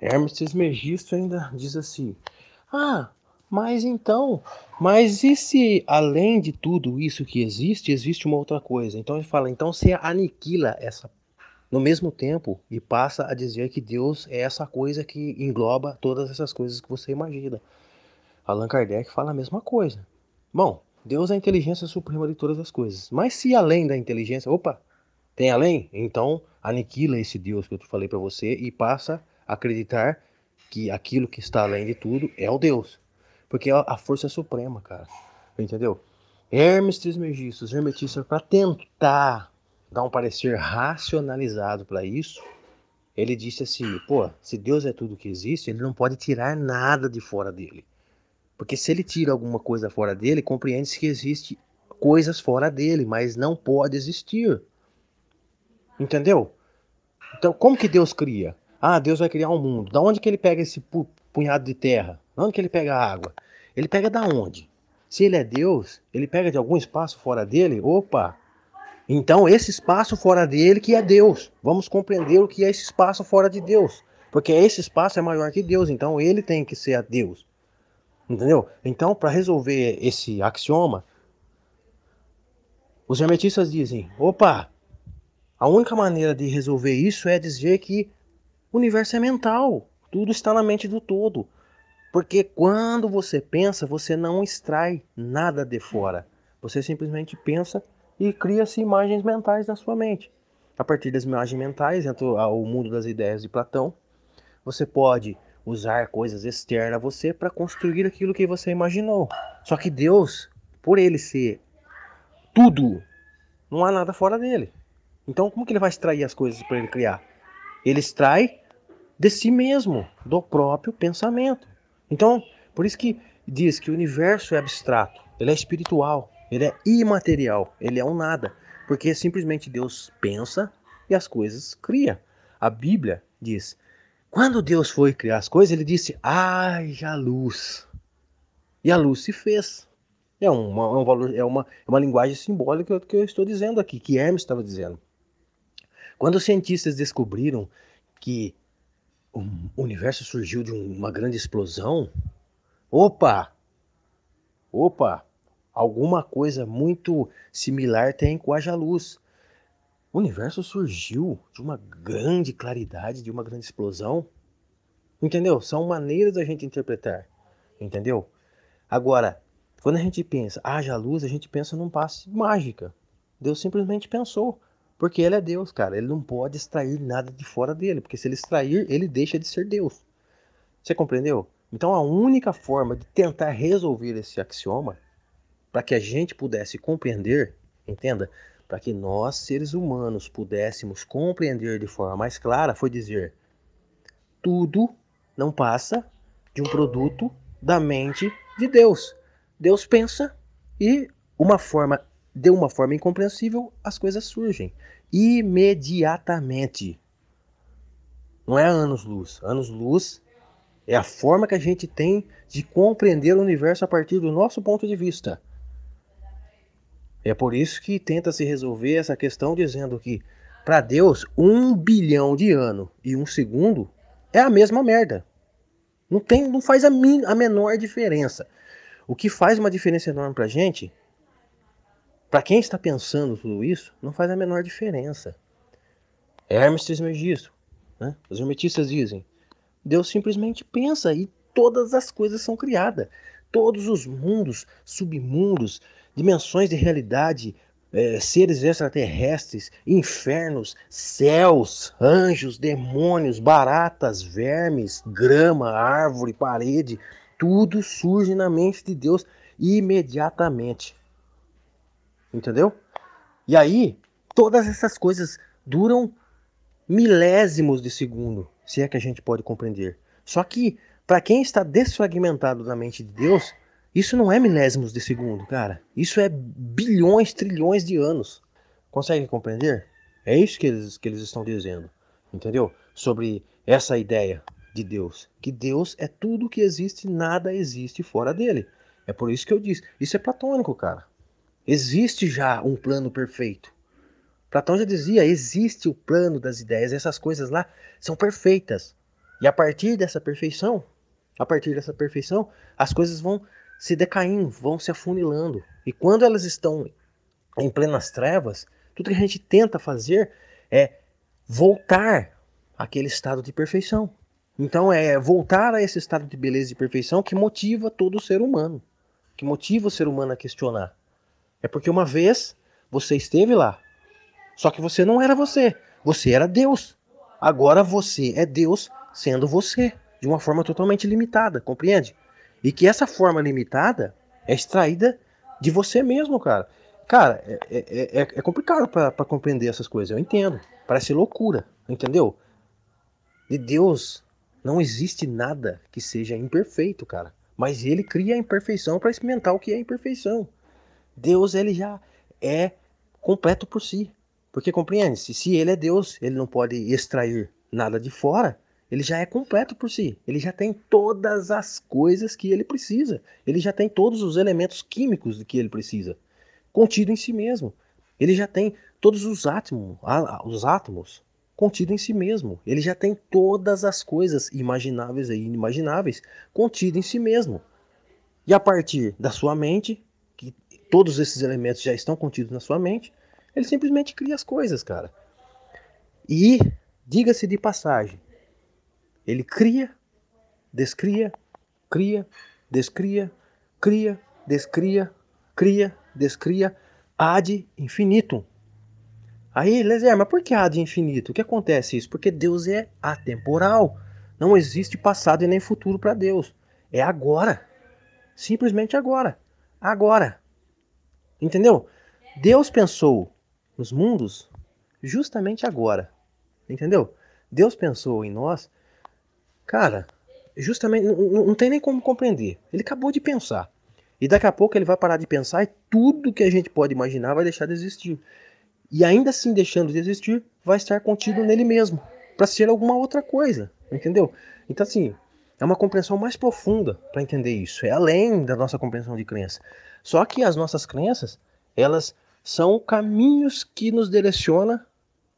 Hermes Trismegisto ainda diz assim: Ah, mas então, mas e se além de tudo isso que existe, existe uma outra coisa? Então ele fala: então você aniquila essa no mesmo tempo e passa a dizer que Deus é essa coisa que engloba todas essas coisas que você imagina. Allan Kardec fala a mesma coisa. Bom, Deus é a inteligência suprema de todas as coisas. Mas se além da inteligência, opa, tem além? Então aniquila esse Deus que eu falei para você e passa acreditar que aquilo que está além de tudo é o Deus. Porque é a força suprema, cara. Entendeu? Hermes Trismegisto, os hermetistas, para tentar dar um parecer racionalizado para isso, ele disse assim: pô, se Deus é tudo que existe, ele não pode tirar nada de fora dele. Porque se ele tira alguma coisa fora dele, compreende-se que existe coisas fora dele, mas não pode existir. Entendeu? Então, como que Deus cria? Ah, Deus vai criar um mundo. Da onde que ele pega esse punhado de terra? Da onde que ele pega a água? Ele pega da onde? Se ele é Deus, ele pega de algum espaço fora dele? Opa, então, esse espaço fora dele que é Deus. Vamos compreender o que é esse espaço fora de Deus. Porque esse espaço é maior que Deus, então ele tem que ser a Deus. Entendeu? Então, para resolver esse axioma, os hermetistas dizem: opa, a única maneira de resolver isso é dizer que o universo é mental, tudo está na mente do todo. Porque quando você pensa, você não extrai nada de fora. Você simplesmente pensa e cria-se imagens mentais na sua mente. A partir das imagens mentais, entra o mundo das ideias de Platão. Você pode usar coisas externas a você para construir aquilo que você imaginou. Só que Deus, por ele ser tudo, não há nada fora dele. Então, como que ele vai extrair as coisas para ele criar? Ele extrai de si mesmo, do próprio pensamento. Então, por isso que diz que o universo é abstrato, ele é espiritual. Ele é imaterial, ele é um nada, porque simplesmente Deus pensa e as coisas cria. A Bíblia diz: quando Deus foi criar as coisas, ele disse: haja luz. E a luz se fez. É, uma, é um valor, é uma, é uma linguagem simbólica que eu estou dizendo aqui, que Hermes estava dizendo. Quando os cientistas descobriram que o universo surgiu de uma grande explosão, opa! Opa! alguma coisa muito similar tem com a luz. O universo surgiu de uma grande claridade, de uma grande explosão. Entendeu? São maneiras da gente interpretar. Entendeu? Agora, quando a gente pensa, haja luz, a gente pensa num passe mágica. Deus simplesmente pensou. Porque ele é Deus, cara. Ele não pode extrair nada de fora dele. Porque se ele extrair, ele deixa de ser Deus. Você compreendeu? Então a única forma de tentar resolver esse axioma para que a gente pudesse compreender, entenda, para que nós, seres humanos, pudéssemos compreender de forma mais clara, foi dizer: tudo não passa de um produto da mente de Deus. Deus pensa e uma forma de uma forma incompreensível as coisas surgem imediatamente. Não é anos-luz. Anos-luz é a forma que a gente tem de compreender o universo a partir do nosso ponto de vista. É por isso que tenta se resolver essa questão dizendo que para Deus um bilhão de anos e um segundo é a mesma merda. Não tem, não faz a, min, a menor diferença. O que faz uma diferença enorme para gente, para quem está pensando tudo isso, não faz a menor diferença. Hermes Trismegisto, né? Os hermetistas dizem, Deus simplesmente pensa e todas as coisas são criadas. Todos os mundos, submundos, dimensões de realidade, é, seres extraterrestres, infernos, céus, anjos, demônios, baratas, vermes, grama, árvore, parede, tudo surge na mente de Deus imediatamente. Entendeu? E aí, todas essas coisas duram milésimos de segundo, se é que a gente pode compreender. Só que, para quem está desfragmentado na mente de Deus, isso não é milésimos de segundo, cara. Isso é bilhões, trilhões de anos. Consegue compreender? É isso que eles, que eles estão dizendo. Entendeu? Sobre essa ideia de Deus. Que Deus é tudo que existe, nada existe fora dele. É por isso que eu disse. Isso é platônico, cara. Existe já um plano perfeito. Platão já dizia: existe o plano das ideias. Essas coisas lá são perfeitas. E a partir dessa perfeição, a partir dessa perfeição, as coisas vão se decaindo, vão se afunilando. E quando elas estão em plenas trevas, tudo que a gente tenta fazer é voltar àquele estado de perfeição. Então é voltar a esse estado de beleza e perfeição que motiva todo ser humano, que motiva o ser humano a questionar. É porque uma vez você esteve lá, só que você não era você, você era Deus. Agora você é Deus sendo você, de uma forma totalmente limitada, compreende? E que essa forma limitada é extraída de você mesmo, cara. Cara, é, é, é, é complicado para compreender essas coisas, eu entendo. Parece loucura, entendeu? De Deus não existe nada que seja imperfeito, cara. Mas ele cria a imperfeição para experimentar o que é imperfeição. Deus, ele já é completo por si. Porque compreende-se, se ele é Deus, ele não pode extrair nada de fora, ele já é completo por si. Ele já tem todas as coisas que ele precisa. Ele já tem todos os elementos químicos que ele precisa, contido em si mesmo. Ele já tem todos os átomos, os átomos contido em si mesmo. Ele já tem todas as coisas imagináveis e inimagináveis contido em si mesmo. E a partir da sua mente, todos esses elementos já estão contidos na sua mente, ele simplesmente cria as coisas, cara. E diga-se de passagem, ele cria, descria, cria, descria, cria, descria, cria, descria, ad infinitum. Aí, Lezer, mas por que de infinito? O que acontece isso? Porque Deus é atemporal. Não existe passado e nem futuro para Deus. É agora. Simplesmente agora. Agora. Entendeu? Deus pensou nos mundos justamente agora. Entendeu? Deus pensou em nós. Cara, justamente não, não tem nem como compreender. Ele acabou de pensar. E daqui a pouco ele vai parar de pensar e tudo que a gente pode imaginar vai deixar de existir e ainda assim deixando de existir, vai estar contido nele mesmo, para ser alguma outra coisa, entendeu? Então, assim, é uma compreensão mais profunda para entender isso, é além da nossa compreensão de crença. Só que as nossas crenças, elas são caminhos que nos direciona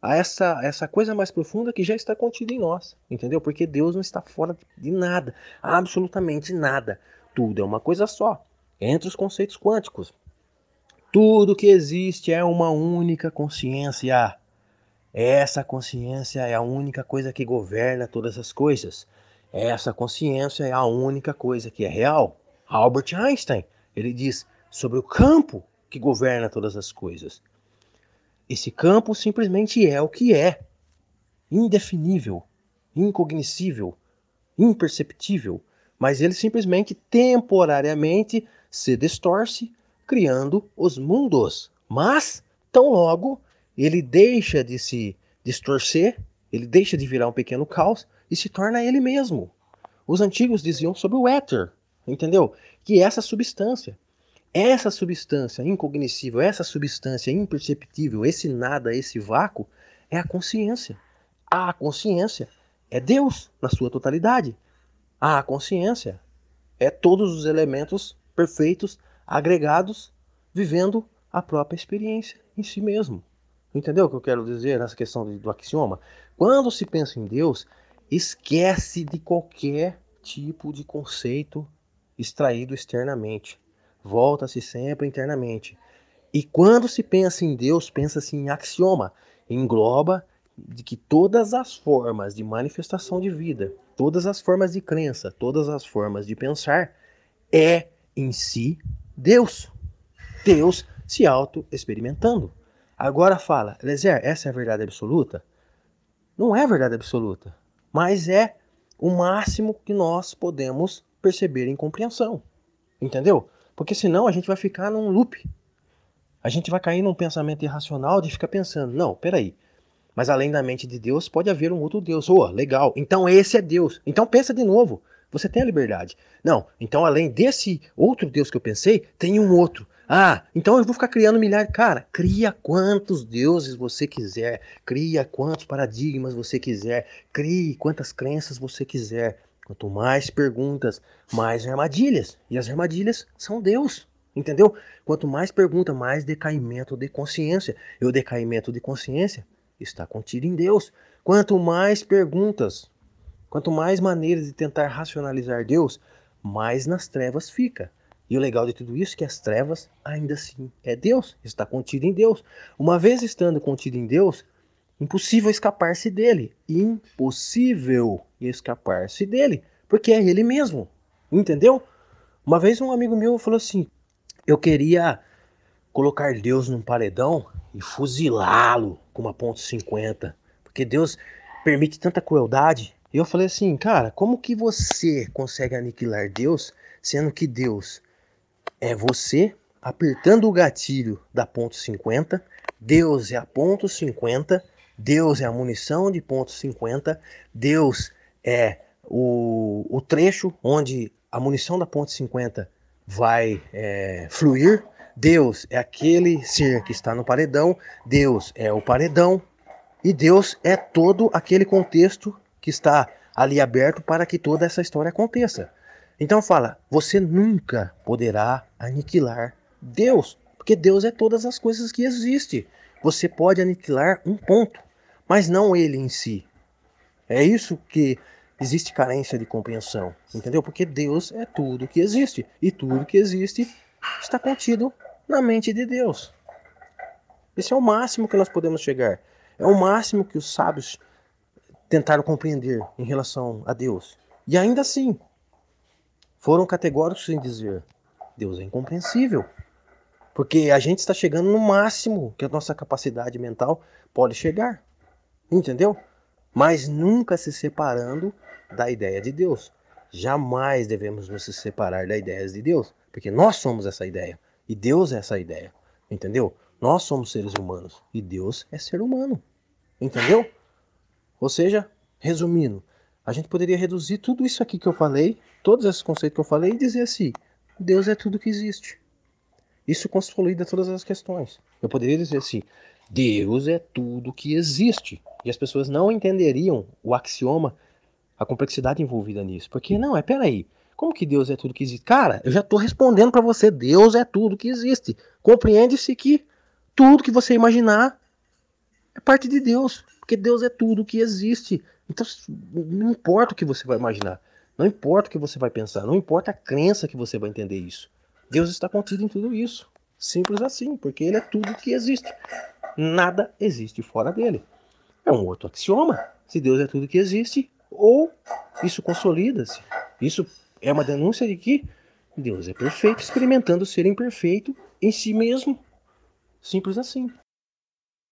a essa, essa coisa mais profunda que já está contida em nós, entendeu? Porque Deus não está fora de nada, absolutamente nada. Tudo é uma coisa só, entre os conceitos quânticos. Tudo que existe é uma única consciência. Essa consciência é a única coisa que governa todas as coisas. Essa consciência é a única coisa que é real. Albert Einstein, ele diz sobre o campo que governa todas as coisas. Esse campo simplesmente é o que é, indefinível, incognoscível, imperceptível, mas ele simplesmente temporariamente se distorce criando os mundos. Mas, tão logo ele deixa de se distorcer, ele deixa de virar um pequeno caos e se torna ele mesmo. Os antigos diziam sobre o éter, entendeu? Que essa substância, essa substância incognoscível, essa substância imperceptível, esse nada, esse vácuo, é a consciência. A consciência é Deus na sua totalidade. A consciência é todos os elementos perfeitos agregados, vivendo a própria experiência em si mesmo. Entendeu o que eu quero dizer nessa questão do axioma? Quando se pensa em Deus, esquece de qualquer tipo de conceito extraído externamente. Volta-se sempre internamente. E quando se pensa em Deus, pensa-se em axioma. Engloba de que todas as formas de manifestação de vida, todas as formas de crença, todas as formas de pensar é em si Deus. Deus se auto-experimentando. Agora fala, Lezer, essa é a verdade absoluta? Não é verdade absoluta, mas é o máximo que nós podemos perceber em compreensão. Entendeu? Porque senão a gente vai ficar num loop. A gente vai cair num pensamento irracional de ficar pensando, não, peraí, mas além da mente de Deus pode haver um outro Deus. Oh, legal, então esse é Deus. Então pensa de novo. Você tem a liberdade. Não, então além desse outro Deus que eu pensei, tem um outro. Ah, então eu vou ficar criando milhares. Cara, cria quantos deuses você quiser. Cria quantos paradigmas você quiser. Crie quantas crenças você quiser. Quanto mais perguntas, mais armadilhas. E as armadilhas são Deus. Entendeu? Quanto mais pergunta, mais decaimento de consciência. E o decaimento de consciência está contido em Deus. Quanto mais perguntas, quanto mais maneiras de tentar racionalizar Deus, mais nas trevas fica. E o legal de tudo isso é que as trevas ainda assim é Deus, está contido em Deus. Uma vez estando contido em Deus, impossível escapar-se dele. Impossível escapar-se dele, porque é ele mesmo. Entendeu? Uma vez um amigo meu falou assim: "Eu queria colocar Deus num paredão e fuzilá-lo com uma ponto .50, porque Deus permite tanta crueldade". E eu falei assim: "Cara, como que você consegue aniquilar Deus, sendo que Deus é você apertando o gatilho da ponto .50, Deus é a ponto .50, Deus é a munição de ponto .50, Deus é o, o trecho onde a munição da ponto .50 vai é, fluir, Deus é aquele ser que está no paredão, Deus é o paredão, e Deus é todo aquele contexto que está ali aberto para que toda essa história aconteça. Então fala, você nunca poderá aniquilar Deus, porque Deus é todas as coisas que existem. Você pode aniquilar um ponto, mas não ele em si. É isso que existe carência de compreensão, entendeu? Porque Deus é tudo que existe e tudo que existe está contido na mente de Deus. Esse é o máximo que nós podemos chegar. É o máximo que os sábios tentaram compreender em relação a Deus. E ainda assim, foram categóricos em dizer: Deus é incompreensível. Porque a gente está chegando no máximo que a nossa capacidade mental pode chegar. Entendeu? Mas nunca se separando da ideia de Deus. Jamais devemos nos separar da ideia de Deus, porque nós somos essa ideia e Deus é essa ideia. Entendeu? Nós somos seres humanos e Deus é ser humano. Entendeu? Ou seja, resumindo, a gente poderia reduzir tudo isso aqui que eu falei, todos esses conceitos que eu falei, e dizer assim: Deus é tudo que existe. Isso consolida todas as questões. Eu poderia dizer assim: Deus é tudo que existe. E as pessoas não entenderiam o axioma, a complexidade envolvida nisso. Porque, não, é peraí. Como que Deus é tudo que existe? Cara, eu já estou respondendo para você: Deus é tudo que existe. Compreende-se que tudo que você imaginar é parte de Deus. Porque Deus é tudo que existe. Então, não importa o que você vai imaginar, não importa o que você vai pensar, não importa a crença que você vai entender isso. Deus está contido em tudo isso. Simples assim, porque Ele é tudo que existe. Nada existe fora dele. É um outro axioma. Se Deus é tudo que existe, ou isso consolida-se. Isso é uma denúncia de que Deus é perfeito, experimentando ser imperfeito em si mesmo. Simples assim.